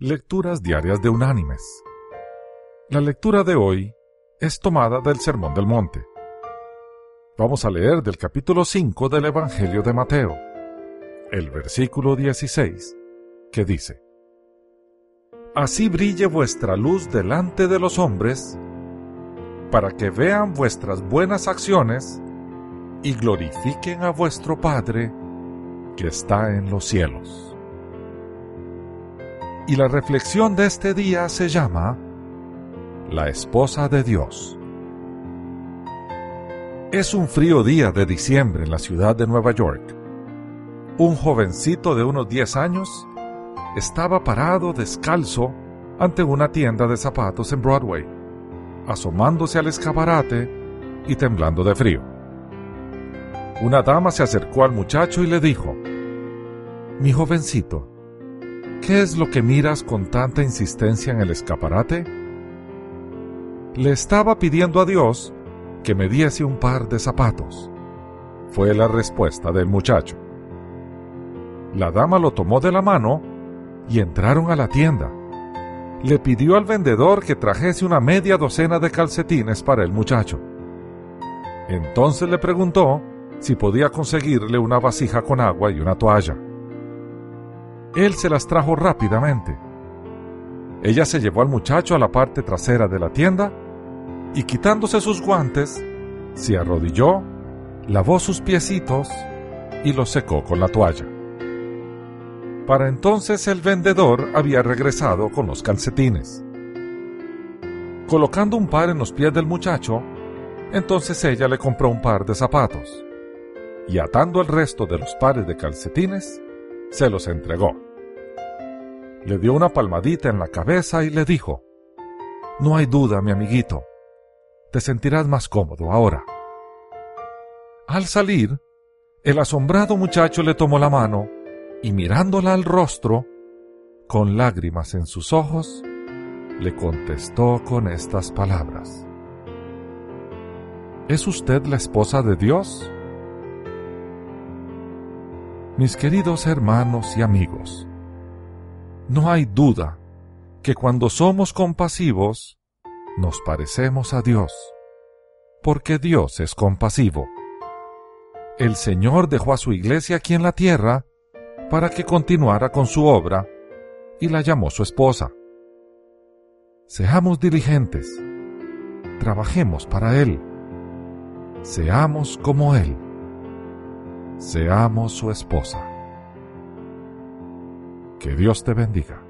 Lecturas Diarias de Unánimes. La lectura de hoy es tomada del Sermón del Monte. Vamos a leer del capítulo 5 del Evangelio de Mateo, el versículo 16, que dice, Así brille vuestra luz delante de los hombres, para que vean vuestras buenas acciones y glorifiquen a vuestro Padre que está en los cielos. Y la reflexión de este día se llama La esposa de Dios. Es un frío día de diciembre en la ciudad de Nueva York. Un jovencito de unos 10 años estaba parado descalzo ante una tienda de zapatos en Broadway, asomándose al escaparate y temblando de frío. Una dama se acercó al muchacho y le dijo, Mi jovencito, ¿Qué es lo que miras con tanta insistencia en el escaparate? Le estaba pidiendo a Dios que me diese un par de zapatos. Fue la respuesta del muchacho. La dama lo tomó de la mano y entraron a la tienda. Le pidió al vendedor que trajese una media docena de calcetines para el muchacho. Entonces le preguntó si podía conseguirle una vasija con agua y una toalla. Él se las trajo rápidamente. Ella se llevó al muchacho a la parte trasera de la tienda y quitándose sus guantes, se arrodilló, lavó sus piecitos y los secó con la toalla. Para entonces el vendedor había regresado con los calcetines. Colocando un par en los pies del muchacho, entonces ella le compró un par de zapatos y atando el resto de los pares de calcetines, se los entregó le dio una palmadita en la cabeza y le dijo, No hay duda, mi amiguito, te sentirás más cómodo ahora. Al salir, el asombrado muchacho le tomó la mano y mirándola al rostro, con lágrimas en sus ojos, le contestó con estas palabras. ¿Es usted la esposa de Dios? Mis queridos hermanos y amigos, no hay duda que cuando somos compasivos, nos parecemos a Dios, porque Dios es compasivo. El Señor dejó a su iglesia aquí en la tierra para que continuara con su obra y la llamó su esposa. Seamos diligentes, trabajemos para Él, seamos como Él, seamos su esposa. Que Dios te bendiga.